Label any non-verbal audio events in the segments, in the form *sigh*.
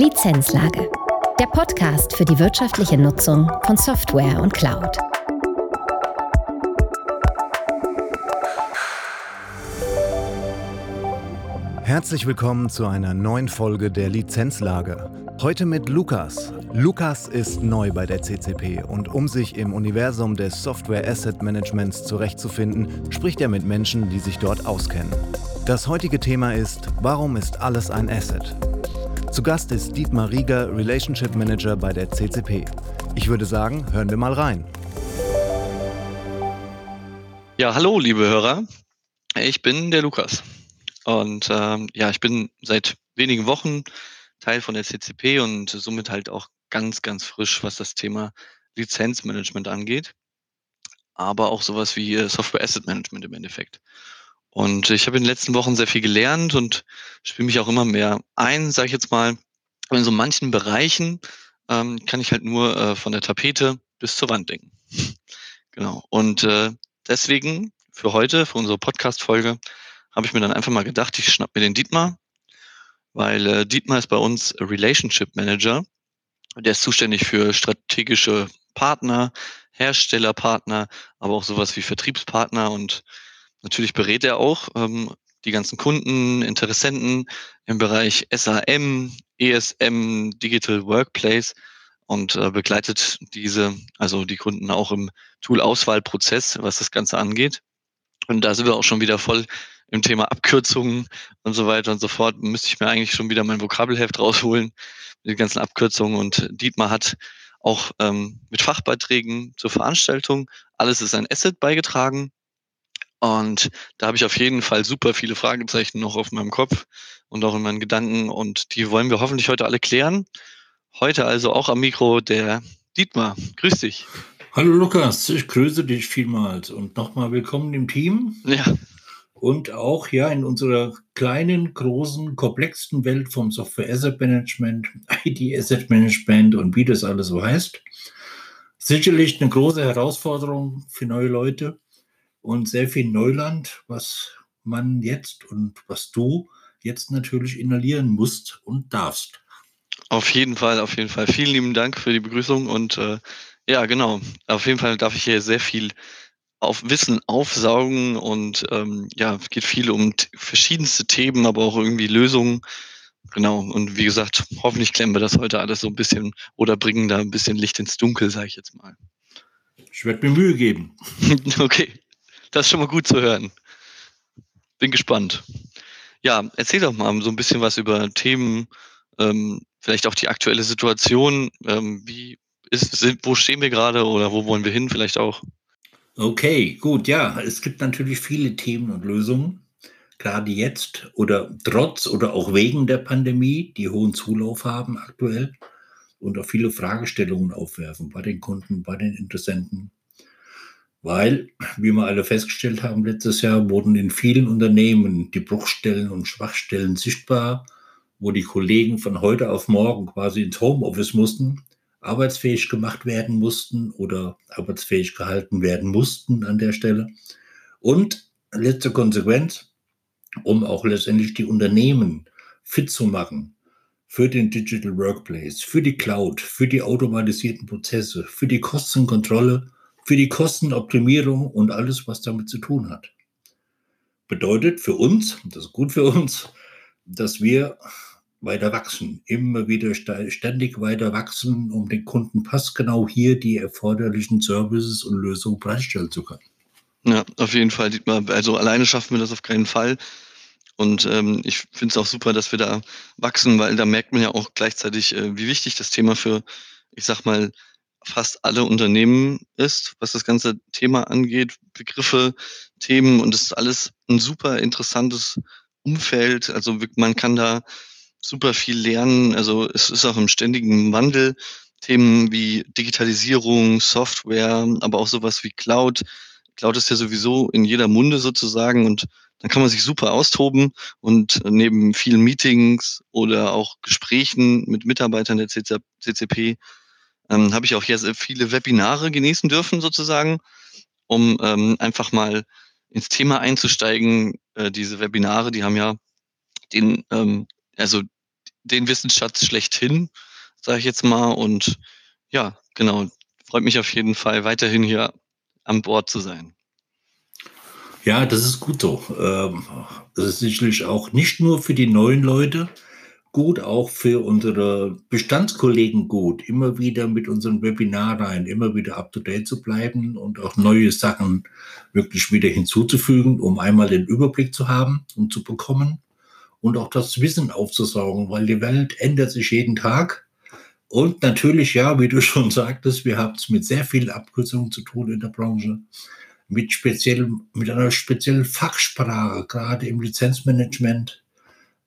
Lizenzlage. Der Podcast für die wirtschaftliche Nutzung von Software und Cloud. Herzlich willkommen zu einer neuen Folge der Lizenzlage. Heute mit Lukas. Lukas ist neu bei der CCP und um sich im Universum des Software Asset Managements zurechtzufinden, spricht er mit Menschen, die sich dort auskennen. Das heutige Thema ist, warum ist alles ein Asset? Zu Gast ist Dietmar Rieger, Relationship Manager bei der CCP. Ich würde sagen, hören wir mal rein. Ja, hallo, liebe Hörer. Ich bin der Lukas. Und ähm, ja, ich bin seit wenigen Wochen Teil von der CCP und somit halt auch ganz, ganz frisch, was das Thema Lizenzmanagement angeht. Aber auch sowas wie Software Asset Management im Endeffekt. Und ich habe in den letzten Wochen sehr viel gelernt und spiele mich auch immer mehr ein, sage ich jetzt mal. In so manchen Bereichen ähm, kann ich halt nur äh, von der Tapete bis zur Wand denken. *laughs* genau. Und äh, deswegen für heute, für unsere Podcast-Folge, habe ich mir dann einfach mal gedacht, ich schnapp mir den Dietmar, weil äh, Dietmar ist bei uns Relationship Manager. Der ist zuständig für strategische Partner, Herstellerpartner, aber auch sowas wie Vertriebspartner und natürlich berät er auch ähm, die ganzen Kunden, Interessenten im Bereich SAM, ESM, Digital Workplace und äh, begleitet diese, also die Kunden auch im Tool-Auswahlprozess, was das Ganze angeht. Und da sind wir auch schon wieder voll im Thema Abkürzungen und so weiter und so fort. Müsste ich mir eigentlich schon wieder mein Vokabelheft rausholen mit den ganzen Abkürzungen. Und Dietmar hat auch ähm, mit Fachbeiträgen zur Veranstaltung alles ist ein Asset beigetragen. Und da habe ich auf jeden Fall super viele Fragezeichen noch auf meinem Kopf und auch in meinen Gedanken. Und die wollen wir hoffentlich heute alle klären. Heute also auch am Mikro der Dietmar. Grüß dich. Hallo Lukas, ich grüße dich vielmals und nochmal willkommen im Team. Ja. Und auch ja in unserer kleinen, großen, komplexen Welt vom Software Asset Management, *laughs* IT Asset Management und wie das alles so heißt. Sicherlich eine große Herausforderung für neue Leute und sehr viel Neuland, was man jetzt und was du jetzt natürlich inhalieren musst und darfst. Auf jeden Fall, auf jeden Fall. Vielen lieben Dank für die Begrüßung und äh, ja, genau. Auf jeden Fall darf ich hier sehr viel auf Wissen aufsaugen und ähm, ja, es geht viel um verschiedenste Themen, aber auch irgendwie Lösungen. Genau. Und wie gesagt, hoffentlich klemmen wir das heute alles so ein bisschen oder bringen da ein bisschen Licht ins Dunkel, sage ich jetzt mal. Ich werde mir Mühe geben. *laughs* okay, das ist schon mal gut zu hören. Bin gespannt. Ja, erzähl doch mal so ein bisschen was über Themen, ähm, vielleicht auch die aktuelle Situation. Ähm, wie ist, sind, wo stehen wir gerade oder wo wollen wir hin vielleicht auch? Okay, gut, ja, es gibt natürlich viele Themen und Lösungen, gerade jetzt oder trotz oder auch wegen der Pandemie, die hohen Zulauf haben aktuell und auch viele Fragestellungen aufwerfen bei den Kunden, bei den Interessenten. Weil, wie wir alle festgestellt haben letztes Jahr, wurden in vielen Unternehmen die Bruchstellen und Schwachstellen sichtbar, wo die Kollegen von heute auf morgen quasi ins Homeoffice mussten arbeitsfähig gemacht werden mussten oder arbeitsfähig gehalten werden mussten an der Stelle. Und letzte Konsequenz, um auch letztendlich die Unternehmen fit zu machen für den Digital Workplace, für die Cloud, für die automatisierten Prozesse, für die Kostenkontrolle, für die Kostenoptimierung und alles, was damit zu tun hat. Bedeutet für uns, das ist gut für uns, dass wir weiter wachsen, immer wieder ständig weiter wachsen, um den Kunden passgenau hier die erforderlichen Services und Lösungen bereitstellen zu können. Ja, auf jeden Fall, Dietmar. Also alleine schaffen wir das auf keinen Fall. Und ähm, ich finde es auch super, dass wir da wachsen, weil da merkt man ja auch gleichzeitig, äh, wie wichtig das Thema für, ich sag mal, fast alle Unternehmen ist, was das ganze Thema angeht, Begriffe, Themen und es ist alles ein super interessantes Umfeld. Also man kann da super viel lernen. Also es ist auch im ständigen Wandel. Themen wie Digitalisierung, Software, aber auch sowas wie Cloud. Cloud ist ja sowieso in jeder Munde sozusagen und dann kann man sich super austoben und neben vielen Meetings oder auch Gesprächen mit Mitarbeitern der CCP ähm, habe ich auch sehr viele Webinare genießen dürfen sozusagen, um ähm, einfach mal ins Thema einzusteigen. Äh, diese Webinare, die haben ja den ähm, also den Wissensschatz schlechthin, sage ich jetzt mal. Und ja, genau, freut mich auf jeden Fall weiterhin hier an Bord zu sein. Ja, das ist gut so. Ähm, das ist sicherlich auch nicht nur für die neuen Leute gut, auch für unsere Bestandskollegen gut, immer wieder mit unseren Webinaren, immer wieder up-to-date zu bleiben und auch neue Sachen wirklich wieder hinzuzufügen, um einmal den Überblick zu haben und zu bekommen und auch das Wissen aufzusaugen, weil die Welt ändert sich jeden Tag. Und natürlich, ja, wie du *laughs* schon sagtest, wir haben es mit sehr vielen Abkürzungen zu tun in der Branche mit speziellem, mit einer speziellen Fachsprache, gerade im Lizenzmanagement,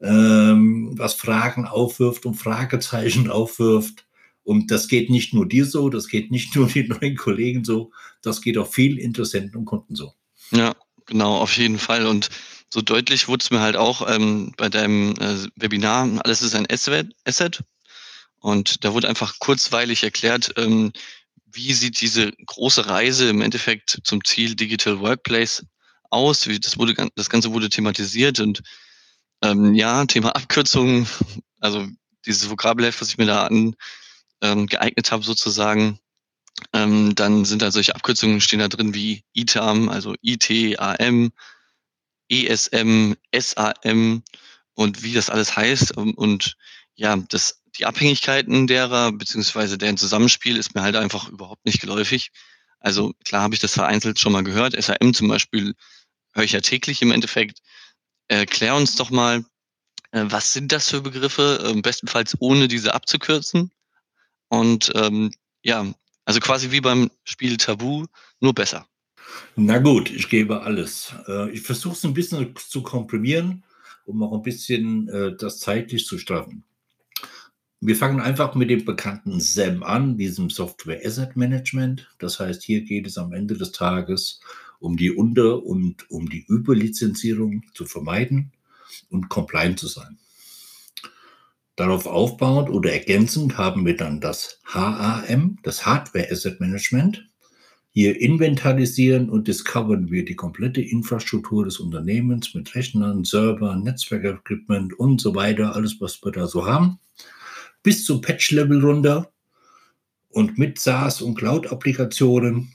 ähm, was Fragen aufwirft und Fragezeichen aufwirft. Und das geht nicht nur dir so, das geht nicht nur den neuen Kollegen so, das geht auch vielen Interessenten und Kunden so. Ja, genau, auf jeden Fall. Und so deutlich wurde es mir halt auch ähm, bei deinem äh, Webinar, alles ist ein Asset. Und da wurde einfach kurzweilig erklärt, ähm, wie sieht diese große Reise im Endeffekt zum Ziel Digital Workplace aus? Wie, das, wurde, das Ganze wurde thematisiert und ähm, ja, Thema Abkürzungen, also dieses Vokabelheft, was ich mir da an, ähm, geeignet habe sozusagen, ähm, dann sind da solche Abkürzungen stehen da drin wie ITAM, also ITAM, ESM, SAM und wie das alles heißt und, und ja, das die Abhängigkeiten derer, beziehungsweise deren Zusammenspiel ist mir halt einfach überhaupt nicht geläufig. Also klar habe ich das vereinzelt schon mal gehört. SAM zum Beispiel höre ich ja täglich im Endeffekt. Erklär uns doch mal, äh, was sind das für Begriffe, äh, bestenfalls ohne diese abzukürzen. Und ähm, ja, also quasi wie beim Spiel Tabu, nur besser. Na gut, ich gebe alles. Äh, ich versuche es ein bisschen zu komprimieren, um auch ein bisschen äh, das zeitlich zu straffen. Wir fangen einfach mit dem bekannten SAM an, diesem Software Asset Management. Das heißt, hier geht es am Ende des Tages um die Unter- und um die Überlizenzierung zu vermeiden und compliant zu sein. Darauf aufbauend oder ergänzend haben wir dann das HAM, das Hardware Asset Management. Hier inventarisieren und discovern wir die komplette Infrastruktur des Unternehmens mit Rechnern, Servern, Netzwerkequipment und so weiter, alles, was wir da so haben bis zum Patch-Level runter und mit SaaS und Cloud-Applikationen.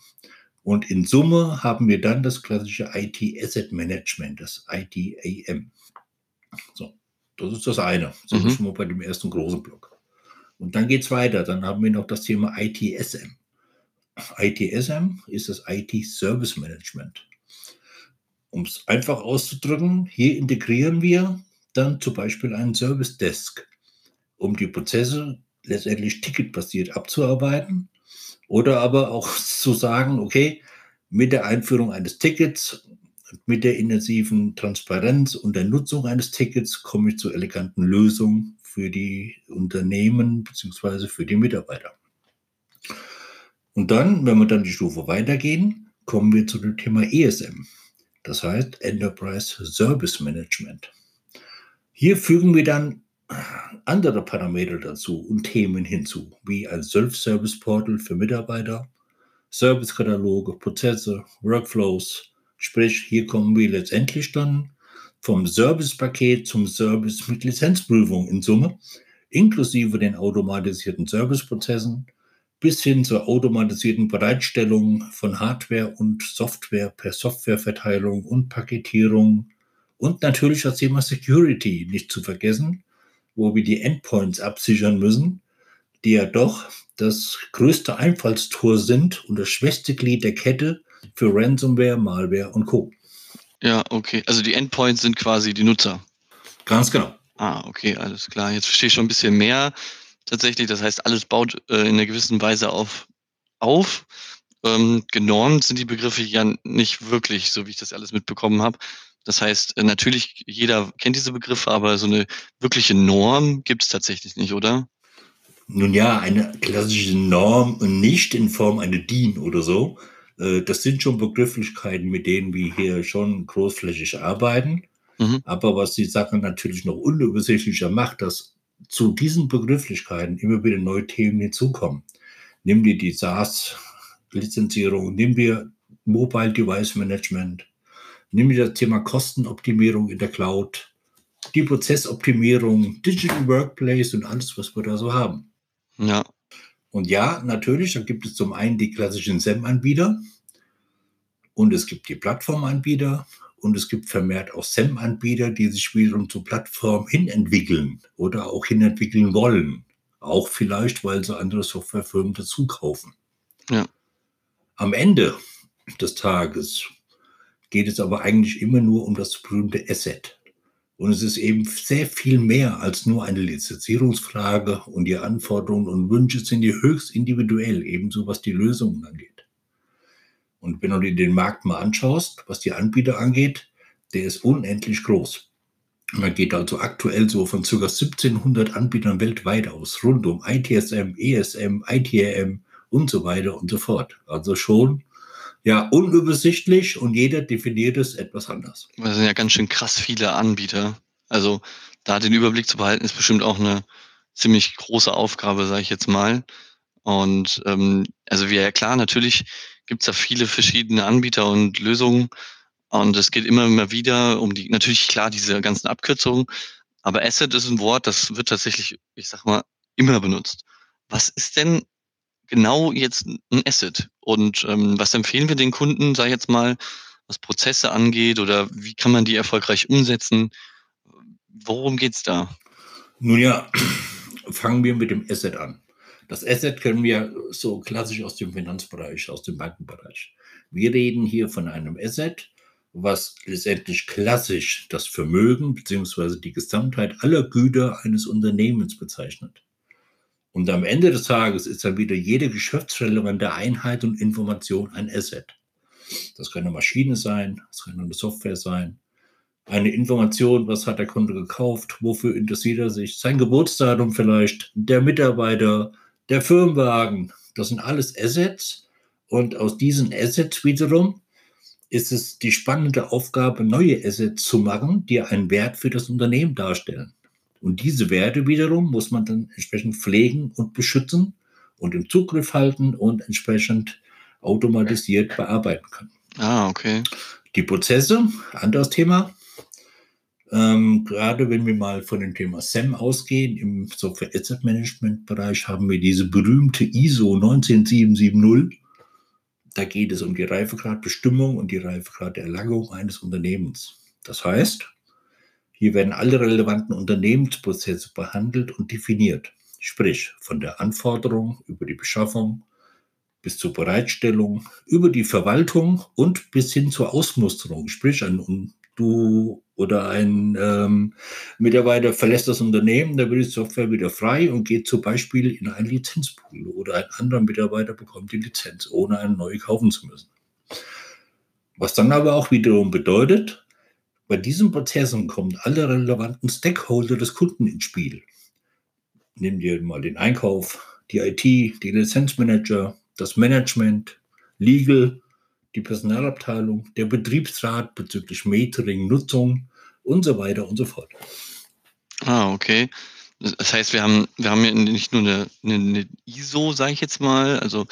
Und in Summe haben wir dann das klassische IT Asset Management, das ITAM. So, das ist das eine. So mhm. schon mal bei dem ersten großen Block. Und dann geht es weiter. Dann haben wir noch das Thema ITSM. ITSM ist das IT Service Management. Um es einfach auszudrücken, hier integrieren wir dann zum Beispiel einen Service Desk um die Prozesse letztendlich ticketbasiert abzuarbeiten oder aber auch zu sagen, okay, mit der Einführung eines Tickets, mit der intensiven Transparenz und der Nutzung eines Tickets komme ich zu eleganten Lösungen für die Unternehmen bzw. für die Mitarbeiter. Und dann, wenn wir dann die Stufe weitergehen, kommen wir zu dem Thema ESM, das heißt Enterprise Service Management. Hier fügen wir dann andere Parameter dazu und Themen hinzu, wie ein Self-Service-Portal für Mitarbeiter, Servicekataloge, Prozesse, Workflows. Sprich, hier kommen wir letztendlich dann vom Servicepaket zum Service mit Lizenzprüfung in Summe, inklusive den automatisierten Serviceprozessen bis hin zur automatisierten Bereitstellung von Hardware und Software per Softwareverteilung und Paketierung und natürlich das Thema Security nicht zu vergessen, wo wir die Endpoints absichern müssen, die ja doch das größte Einfallstor sind und das schwächste Glied der Kette für Ransomware, Malware und Co. Ja, okay. Also die Endpoints sind quasi die Nutzer. Ganz genau. Ah, okay, alles klar. Jetzt verstehe ich schon ein bisschen mehr. Tatsächlich, das heißt, alles baut äh, in einer gewissen Weise auf. auf. Ähm, genormt sind die Begriffe ja nicht wirklich, so wie ich das alles mitbekommen habe. Das heißt, äh, natürlich, jeder kennt diese Begriffe, aber so eine wirkliche Norm gibt es tatsächlich nicht, oder? Nun ja, eine klassische Norm und nicht in Form einer DIN oder so. Äh, das sind schon Begrifflichkeiten, mit denen wir hier schon großflächig arbeiten. Mhm. Aber was die Sache natürlich noch unübersichtlicher macht, dass zu diesen Begrifflichkeiten immer wieder neue Themen hinzukommen. Nimm dir die SaaS-Lizenzierung, nimm dir Mobile Device Management, Nimm dir das Thema Kostenoptimierung in der Cloud die Prozessoptimierung, Digital Workplace und alles, was wir da so haben. Ja. Und ja, natürlich, da gibt es zum einen die klassischen SEM-Anbieter und es gibt die Plattformanbieter und es gibt vermehrt auch SEM-Anbieter, die sich wiederum zur Plattform hinentwickeln oder auch hinentwickeln wollen. Auch vielleicht, weil sie andere Softwarefirmen dazu kaufen. Ja. Am Ende des Tages geht es aber eigentlich immer nur um das berühmte Asset. Und es ist eben sehr viel mehr als nur eine Lizenzierungsfrage und die Anforderungen und Wünsche sind hier höchst individuell, ebenso was die Lösungen angeht. Und wenn du dir den Markt mal anschaust, was die Anbieter angeht, der ist unendlich groß. Man geht also aktuell so von ca. 1700 Anbietern weltweit aus, rund um ITSM, ESM, ITRM und so weiter und so fort. Also schon ja unübersichtlich und jeder definiert es etwas anders. Das sind ja ganz schön krass viele Anbieter. Also da den Überblick zu behalten, ist bestimmt auch eine ziemlich große Aufgabe, sage ich jetzt mal. Und ähm, also wir ja klar, natürlich gibt es da viele verschiedene Anbieter und Lösungen. Und es geht immer, immer wieder um die, natürlich klar, diese ganzen Abkürzungen. Aber Asset ist ein Wort, das wird tatsächlich, ich sag mal, immer benutzt. Was ist denn genau jetzt ein Asset? Und ähm, was empfehlen wir den Kunden, ich jetzt mal, was Prozesse angeht oder wie kann man die erfolgreich umsetzen? Worum geht's da? Nun ja, *clears throat* fangen wir mit dem Asset an. Das Asset kennen wir so klassisch aus dem Finanzbereich, aus dem Bankenbereich. Wir reden hier von einem Asset, was letztendlich klassisch das Vermögen bzw. die Gesamtheit aller Güter eines Unternehmens bezeichnet. Und am Ende des Tages ist dann wieder jede geschäftsrelevante Einheit und Information ein Asset. Das kann eine Maschine sein, das kann eine Software sein, eine Information, was hat der Kunde gekauft, wofür interessiert er sich, sein Geburtsdatum vielleicht, der Mitarbeiter, der Firmenwagen, das sind alles Assets. Und aus diesen Assets wiederum ist es die spannende Aufgabe, neue Assets zu machen, die einen Wert für das Unternehmen darstellen. Und diese Werte wiederum muss man dann entsprechend pflegen und beschützen und im Zugriff halten und entsprechend automatisiert bearbeiten können. Ah, okay. Die Prozesse, anderes Thema, ähm, gerade wenn wir mal von dem Thema SAM ausgehen, im Software Asset Management Bereich haben wir diese berühmte ISO 19770. Da geht es um die Reifegradbestimmung und die Reifegraderlangung eines Unternehmens. Das heißt, hier werden alle relevanten Unternehmensprozesse behandelt und definiert. Sprich, von der Anforderung über die Beschaffung bis zur Bereitstellung, über die Verwaltung und bis hin zur Ausmusterung. Sprich, ein du oder ein ähm, Mitarbeiter verlässt das Unternehmen, da wird die Software wieder frei und geht zum Beispiel in einen Lizenzpool oder ein anderer Mitarbeiter bekommt die Lizenz, ohne eine neue kaufen zu müssen. Was dann aber auch wiederum bedeutet, bei diesen Prozessen kommen alle relevanten Stakeholder des Kunden ins Spiel. Nimm dir mal den Einkauf, die IT, die Lizenzmanager, das Management, Legal, die Personalabteilung, der Betriebsrat bezüglich Metering, Nutzung und so weiter und so fort. Ah, okay. Das heißt, wir haben, wir haben ja nicht nur eine, eine, eine ISO, sage ich jetzt mal, also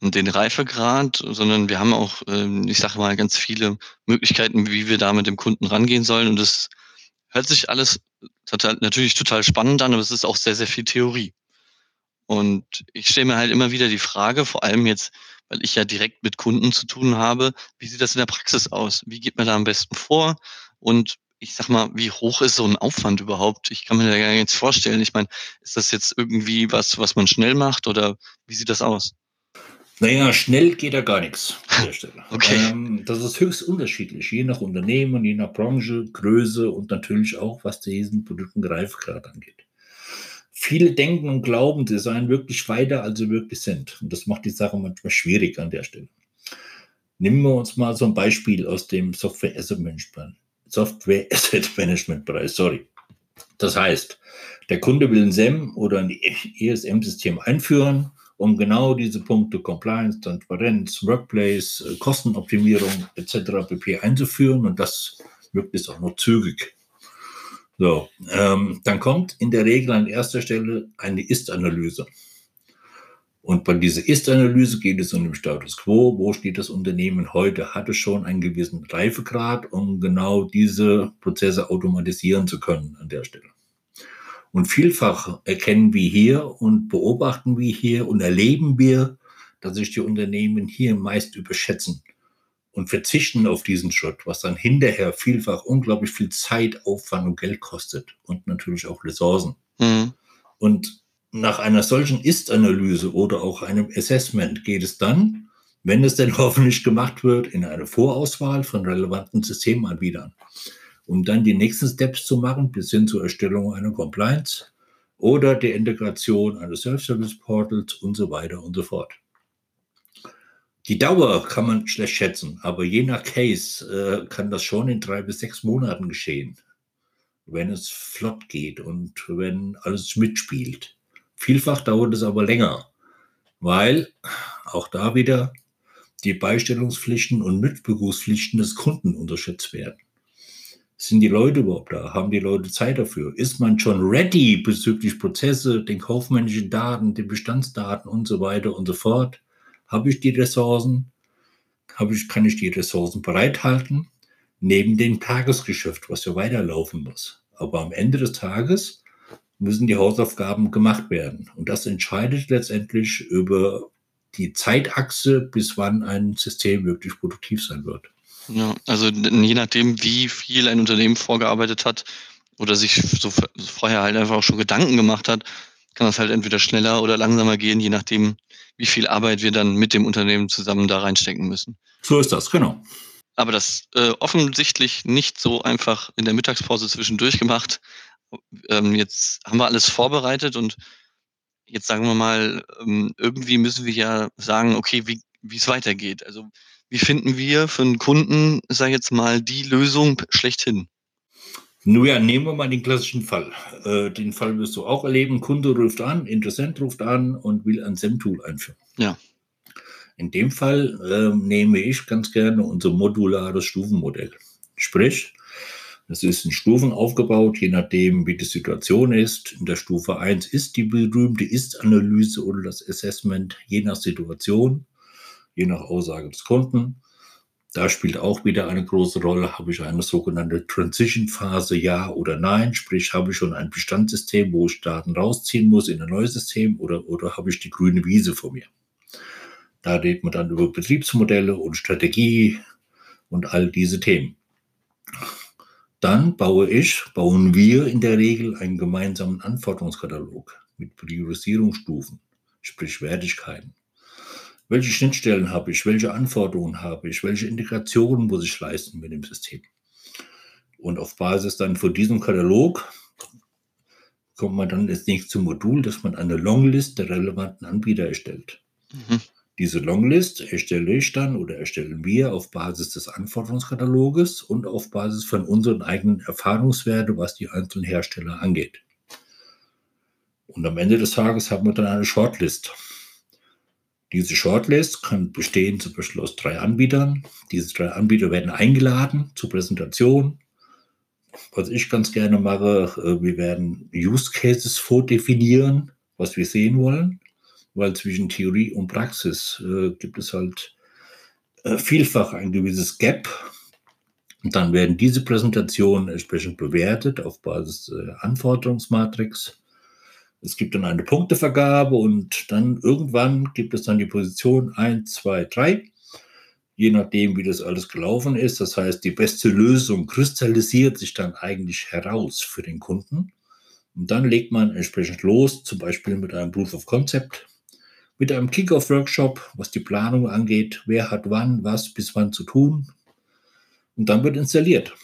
den Reifegrad, sondern wir haben auch, ähm, ich sage mal, ganz viele Möglichkeiten, wie wir da mit dem Kunden rangehen sollen. Und das hört sich alles total, natürlich total spannend an, aber es ist auch sehr, sehr viel Theorie. Und ich stelle mir halt immer wieder die Frage, vor allem jetzt weil ich ja direkt mit Kunden zu tun habe. Wie sieht das in der Praxis aus? Wie geht man da am besten vor? Und ich sag mal, wie hoch ist so ein Aufwand überhaupt? Ich kann mir da gar nichts vorstellen. Ich meine, ist das jetzt irgendwie was, was man schnell macht oder wie sieht das aus? Naja, schnell geht da gar nichts an der *laughs* Stelle. Okay. Ähm, das ist höchst unterschiedlich, je nach Unternehmen, je nach Branche, Größe und natürlich auch, was diesen Produkten Greifgrad angeht viele denken und glauben, sie seien wirklich weiter, als sie wirklich sind. Und das macht die Sache manchmal schwierig an der Stelle. Nehmen wir uns mal so ein Beispiel aus dem Software Asset Management, Software *laughs* Asset Management Bereich, sorry. Das heißt, der Kunde will ein SEM oder ein ESM-System einführen, um genau diese Punkte Compliance, Transparenz, Workplace, Kostenoptimierung etc. pp. einzuführen und das möglichst auch noch zügig. So, ähm, dann kommt in der Regel an erster Stelle eine Ist-Analyse. Und bei dieser Ist-Analyse geht es um den Status quo. Wo steht das Unternehmen heute? Hat es schon einen gewissen Reifegrad, um genau diese Prozesse automatisieren zu können an der Stelle? Und vielfach erkennen wir hier und beobachten wir hier und erleben wir, dass sich die Unternehmen hier meist überschätzen und verzichten auf diesen Schritt, was dann hinterher vielfach unglaublich viel Zeit, Aufwand und Geld kostet und natürlich auch Ressourcen. Mhm. Und nach einer solchen Ist-Analyse oder auch einem Assessment geht es dann, wenn es denn *laughs* hoffentlich gemacht wird, in eine Vorauswahl von relevanten Systemanbietern, um dann die nächsten Steps zu machen, bis hin zur Erstellung einer Compliance oder der Integration eines Self-Service-Portals und so weiter und so fort. Die Dauer kann man schlecht schätzen, aber je nach Case äh, kann das schon in drei bis sechs Monaten geschehen, wenn es flott geht und wenn alles mitspielt. Vielfach dauert es aber länger, weil auch da wieder die Beistellungspflichten und Mitbegriffspflichten des Kunden unterschätzt werden. Sind die Leute überhaupt da? Haben die Leute Zeit dafür? Ist man schon ready bezüglich Prozesse, den kaufmännischen Daten, den Bestandsdaten und so weiter und so fort? Habe ich die Ressourcen? Habe ich, kann ich die Ressourcen bereithalten? Neben dem Tagesgeschäft, was ja weiterlaufen muss. Aber am Ende des Tages müssen die Hausaufgaben gemacht werden. Und das entscheidet letztendlich über die Zeitachse, bis wann ein System wirklich produktiv sein wird. Ja, also je nachdem, wie viel ein Unternehmen vorgearbeitet hat oder sich so vorher halt einfach auch schon Gedanken gemacht hat, kann das halt entweder schneller oder langsamer gehen, je nachdem, wie viel Arbeit wir dann mit dem Unternehmen zusammen da reinstecken müssen. So ist das, genau. Aber das äh, offensichtlich nicht so einfach in der Mittagspause zwischendurch gemacht, ähm, jetzt haben wir alles vorbereitet und jetzt sagen wir mal, ähm, irgendwie müssen wir ja sagen, okay, wie wie es weitergeht. Also wie finden wir für einen Kunden, sag ich jetzt mal, die Lösung schlechthin? Nun ja, nehmen wir mal den klassischen Fall. Äh, den Fall wirst du auch erleben. Kunde ruft an, Interessent ruft an und will ein SEM-Tool einführen. Ja. In dem Fall äh, nehme ich ganz gerne unser modulares Stufenmodell. Sprich, es ist in Stufen aufgebaut, je nachdem, wie die Situation ist. In der Stufe 1 ist die berühmte Ist-Analyse oder das Assessment, je nach Situation, je nach Aussage des Kunden. Da spielt auch wieder eine große Rolle, habe ich eine sogenannte Transition-Phase, ja oder nein, sprich, habe ich schon ein Bestandssystem, wo ich Daten rausziehen muss in ein neues System oder, oder habe ich die grüne Wiese vor mir. Da redet man dann über Betriebsmodelle und Strategie und all diese Themen. Dann baue ich, bauen wir in der Regel einen gemeinsamen Anforderungskatalog mit Priorisierungsstufen, sprich Wertigkeiten. Welche Schnittstellen habe ich? Welche Anforderungen habe ich? Welche Integrationen muss ich leisten mit dem System? Und auf Basis dann von diesem Katalog kommt man dann nicht zum Modul, dass man eine Longlist der relevanten Anbieter erstellt. Mhm. Diese Longlist erstelle ich dann oder erstellen wir auf Basis des Anforderungskataloges und auf Basis von unseren eigenen Erfahrungswerten, was die einzelnen Hersteller angeht. Und am Ende des Tages haben wir dann eine Shortlist. Diese Shortlist kann bestehen zum Beispiel aus drei Anbietern. Diese drei Anbieter werden eingeladen zur Präsentation. Was ich ganz gerne mache, äh, wir werden Use Cases vordefinieren, was wir sehen wollen weil zwischen Theorie und Praxis äh, gibt es halt äh, vielfach ein gewisses Gap. Und dann werden diese Präsentationen entsprechend bewertet auf Basis der Anforderungsmatrix. Es gibt dann eine Punktevergabe und dann irgendwann gibt es dann die Position 1, 2, 3, je nachdem, wie das alles gelaufen ist. Das heißt, die beste Lösung kristallisiert sich dann eigentlich heraus für den Kunden. Und dann legt man entsprechend los, zum Beispiel mit einem Proof of Concept, mit einem Kickoff-Workshop, was die Planung angeht, wer hat wann, was bis wann zu tun. Und dann wird installiert.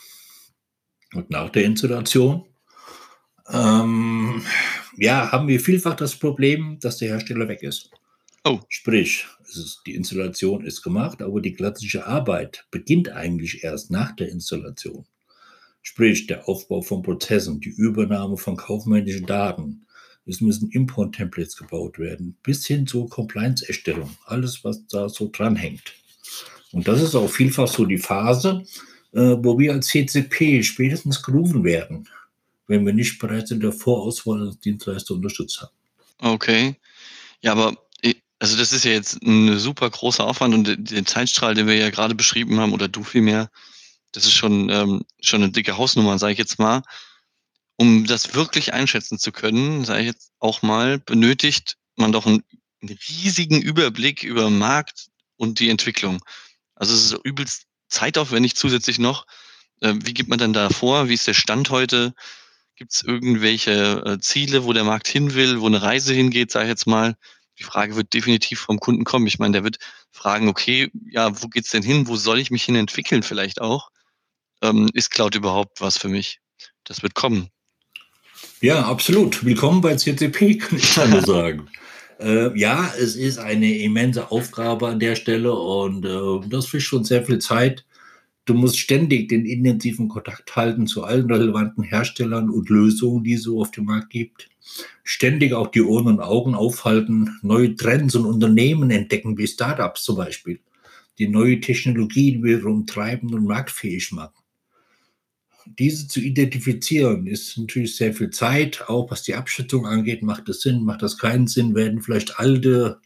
Und nach der Installation ähm, ja, haben wir vielfach das Problem, dass der Hersteller weg ist. Oh. Sprich, ist, die Installation ist gemacht, aber die klassische Arbeit beginnt eigentlich erst nach der Installation. Sprich, der Aufbau von Prozessen, die Übernahme von kaufmännischen Daten, es müssen Import-Templates gebaut werden, bis hin zur Compliance-Erstellung. Alles, was da so dranhängt. Und das ist auch vielfach so die Phase, äh, wo wir als CCP spätestens gerufen werden, wenn wir nicht bereits in der Vorauswahl als Dienstleister unterstützt haben. Okay. Ja, aber also das ist ja jetzt ein super großer Aufwand und den Zeitstrahl, den wir ja gerade beschrieben haben, oder du vielmehr, das ist schon, ähm, schon eine dicke Hausnummer, sage ich jetzt mal. Um das wirklich einschätzen zu können, sage ich jetzt auch mal, benötigt man doch einen, einen riesigen Überblick über den Markt und die Entwicklung. Also es ist übelst zeitaufwendig zusätzlich noch. Äh, wie geht man dann da vor? Wie ist der Stand heute? Gibt es irgendwelche äh, Ziele, wo der Markt hin will, wo eine Reise hingeht, sage ich jetzt mal? Die Frage wird definitiv vom Kunden kommen. Ich meine, der wird fragen, okay, ja, wo geht's denn hin? Wo soll ich mich hin entwickeln vielleicht auch? Ähm, ist Cloud überhaupt was für mich? Das wird kommen. Ja, absolut. Willkommen bei CCP, *laughs* kann ich nur sagen. *laughs* Äh, ja, es ist eine immense Aufgabe an der Stelle und äh, das fischt schon sehr viel Zeit. Du musst ständig den intensiven Kontakt halten zu allen relevanten Herstellern und Lösungen, die es so auf dem Markt gibt. Ständig auch die Ohren und Augen aufhalten, neue Trends und Unternehmen entdecken, wie Startups zum Beispiel, die neue Technologien wiederum treiben und marktfähig machen. Diese zu identifizieren ist natürlich sehr viel Zeit, auch was die Abschätzung angeht. Macht das Sinn, macht das keinen Sinn? Werden vielleicht alte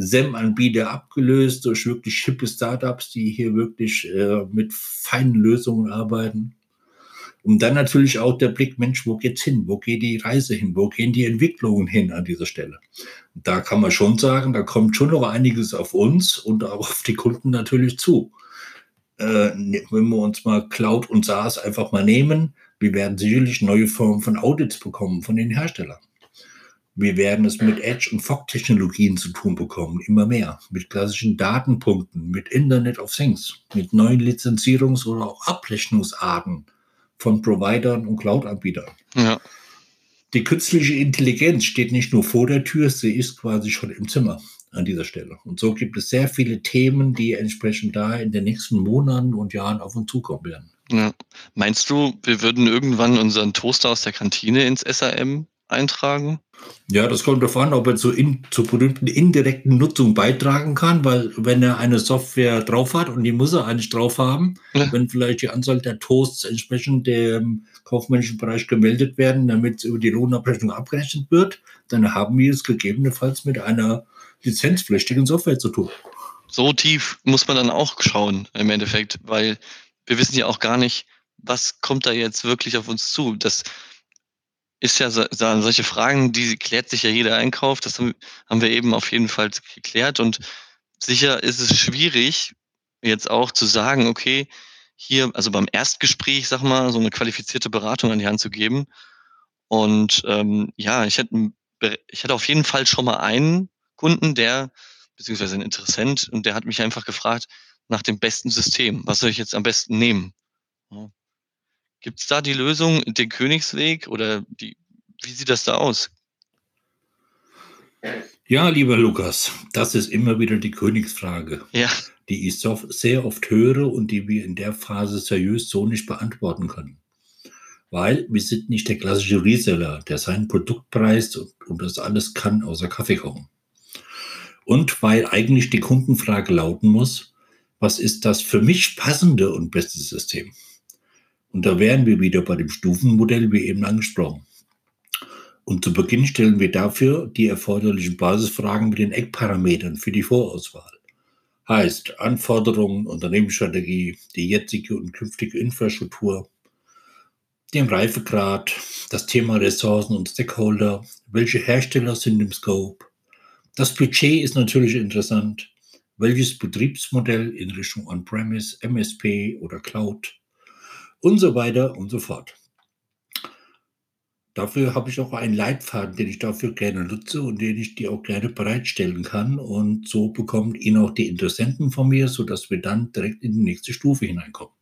SEM-Anbieter abgelöst durch wirklich hippe Startups, die hier wirklich äh, mit feinen Lösungen arbeiten. Und dann natürlich auch der Blick, Mensch, wo geht's hin? Wo geht die Reise hin? Wo gehen die Entwicklungen hin an dieser Stelle? Da kann man schon sagen, da kommt schon noch einiges auf uns und auch auf die Kunden natürlich zu. Äh, wenn wir uns mal Cloud und SaaS einfach mal nehmen, wir werden sicherlich neue Formen von Audits bekommen von den Herstellern. Wir werden es mit Edge- und Fog-Technologien zu tun bekommen, immer mehr. Mit klassischen Datenpunkten, mit Internet of Things, mit neuen Lizenzierungs- oder auch Abrechnungsarten von Providern und Cloud-Anbietern. Ja. Die künstliche Intelligenz steht nicht nur vor der Tür, sie ist quasi schon im Zimmer an dieser Stelle. Und so gibt es sehr viele Themen, die entsprechend da in den nächsten Monaten und Jahren auf uns zukommen werden. Ja. Meinst du, wir würden irgendwann unseren Toaster aus der Kantine ins SAM eintragen? Ja, das kommt darauf an, ob er zu in, zur berühmten indirekten Nutzung beitragen kann, weil wenn er eine Software drauf hat und die muss er eigentlich drauf haben, ja. wenn vielleicht die Anzahl der Toasts entsprechend dem kaufmännischen Bereich gemeldet werden, damit es über die Lohnabrechnung abgerechnet wird, dann haben wir es gegebenenfalls mit einer lizenzpflichtigen Software zu tun. So tief muss man dann auch schauen im Endeffekt, weil wir wissen ja auch gar nicht, was kommt da jetzt wirklich auf uns zu. Das ist ja so, solche Fragen, die klärt sich ja jeder Einkauf. Das haben, wir eben auf jeden Fall geklärt. Und sicher ist es schwierig, jetzt auch zu sagen, okay, hier, also beim Erstgespräch, sag mal, so eine qualifizierte Beratung an die Hand zu geben. Und ähm, ja, ich hätte, ich hätte auf jeden Fall schon mal einen Kunden, der, beziehungsweise ein Interessent, und der hat mich einfach gefragt nach dem besten System. Was soll ich jetzt am besten nehmen? Ja. Gibt es da die Lösung, den Königsweg oder die, wie sieht das da aus? Ja, lieber Lukas, das ist immer wieder die Königsfrage, ja. die ich so sehr oft höre und die wir in der Phase seriös so nicht beantworten können. Weil wir sind nicht der klassische Reseller, der sein Produkt preist und, und das alles kann außer Kaffee kochen. Und weil eigentlich die Kundenfrage lauten muss, was ist das für mich passende und beste System? Und da wären wir wieder bei dem Stufenmodell, wie eben angesprochen. Und zu Beginn stellen wir dafür die erforderlichen Basisfragen mit den Eckparametern für die Vorauswahl. Heißt Anforderungen, Unternehmensstrategie, die jetzige und künftige Infrastruktur, den Reifegrad, das Thema Ressourcen und Stakeholder, welche Hersteller sind im Scope. Das Budget ist natürlich interessant. Welches Betriebsmodell in Richtung On-Premise, MSP oder Cloud und so weiter und so fort. Dafür habe ich auch einen Leitfaden, den ich dafür gerne nutze und den ich dir auch gerne bereitstellen kann. Und so bekommen ihn auch die Interessenten von mir, sodass wir dann direkt in die nächste Stufe hineinkommen.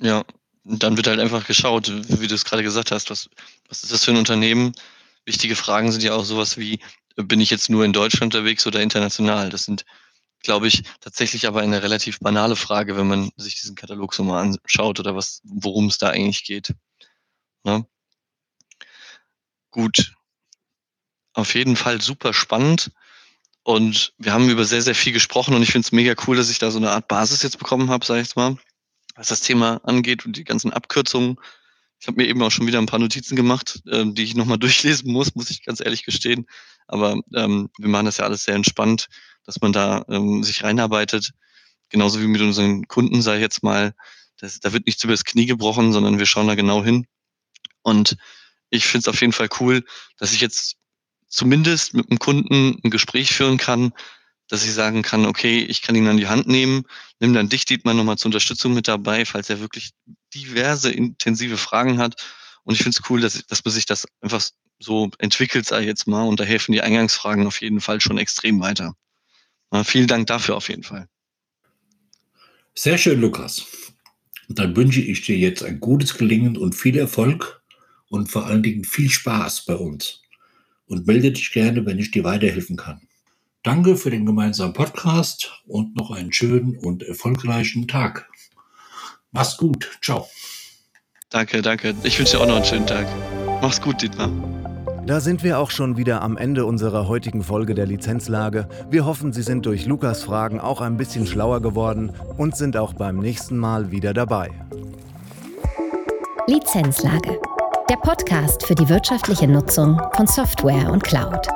Ja, dann wird halt einfach geschaut, wie du es gerade gesagt hast, was, was ist das für ein Unternehmen? Wichtige Fragen sind ja auch sowas wie, bin ich jetzt nur in Deutschland unterwegs oder international? Das sind glaube ich, tatsächlich aber eine relativ banale Frage, wenn man sich diesen Katalog so mal anschaut oder was, worum es da eigentlich geht. Ne? Gut. Auf jeden Fall super spannend. Und wir haben über sehr, sehr viel gesprochen und ich finde es mega cool, dass ich da so eine Art Basis jetzt bekommen habe, sage ich jetzt mal, was das Thema angeht und die ganzen Abkürzungen, Ich habe mir eben auch schon wieder ein paar Notizen gemacht, ähm, die ich nochmal *laughs* durchlesen muss, muss ich ganz ehrlich gestehen. Aber ähm, wir machen das ja alles sehr entspannt, dass man da ähm, sich reinarbeitet. Genauso wie mit unseren Kunden, sage ich jetzt mal, das, da wird nichts übers Knie gebrochen, sondern wir schauen da genau hin. Und ich finde es auf jeden Fall cool, dass ich jetzt zumindest mit dem Kunden ein Gespräch führen kann, dass ich sagen kann, okay, ich kann ihn an die Hand nehmen, nimm dann dich, Dietmar, nochmal zur Unterstützung mit dabei, falls er wirklich diverse intensive Fragen hat. Und ich finde es cool, dass, dass man sich das einfach so entwickelt, sage ich jetzt mal, und da helfen die Eingangsfragen auf jeden Fall schon extrem weiter. Na, vielen Dank dafür auf jeden Fall. Sehr schön, Lukas. Dann wünsche ich dir jetzt ein gutes Gelingen und viel Erfolg und vor allen Dingen viel Spaß bei uns. Und melde dich gerne, wenn ich dir weiterhelfen kann. Danke für den gemeinsamen Podcast und noch einen schönen und erfolgreichen Tag. Mach's gut. Ciao. Danke, danke. Ich wünsche dir auch noch einen schönen Tag. Mach's gut, Dietmar. Da sind wir auch schon wieder am Ende unserer heutigen Folge der Lizenzlage. Wir hoffen, Sie sind durch Lukas Fragen auch ein bisschen schlauer geworden und sind auch beim nächsten Mal wieder dabei. Lizenzlage. Der Podcast für die wirtschaftliche Nutzung von Software und Cloud.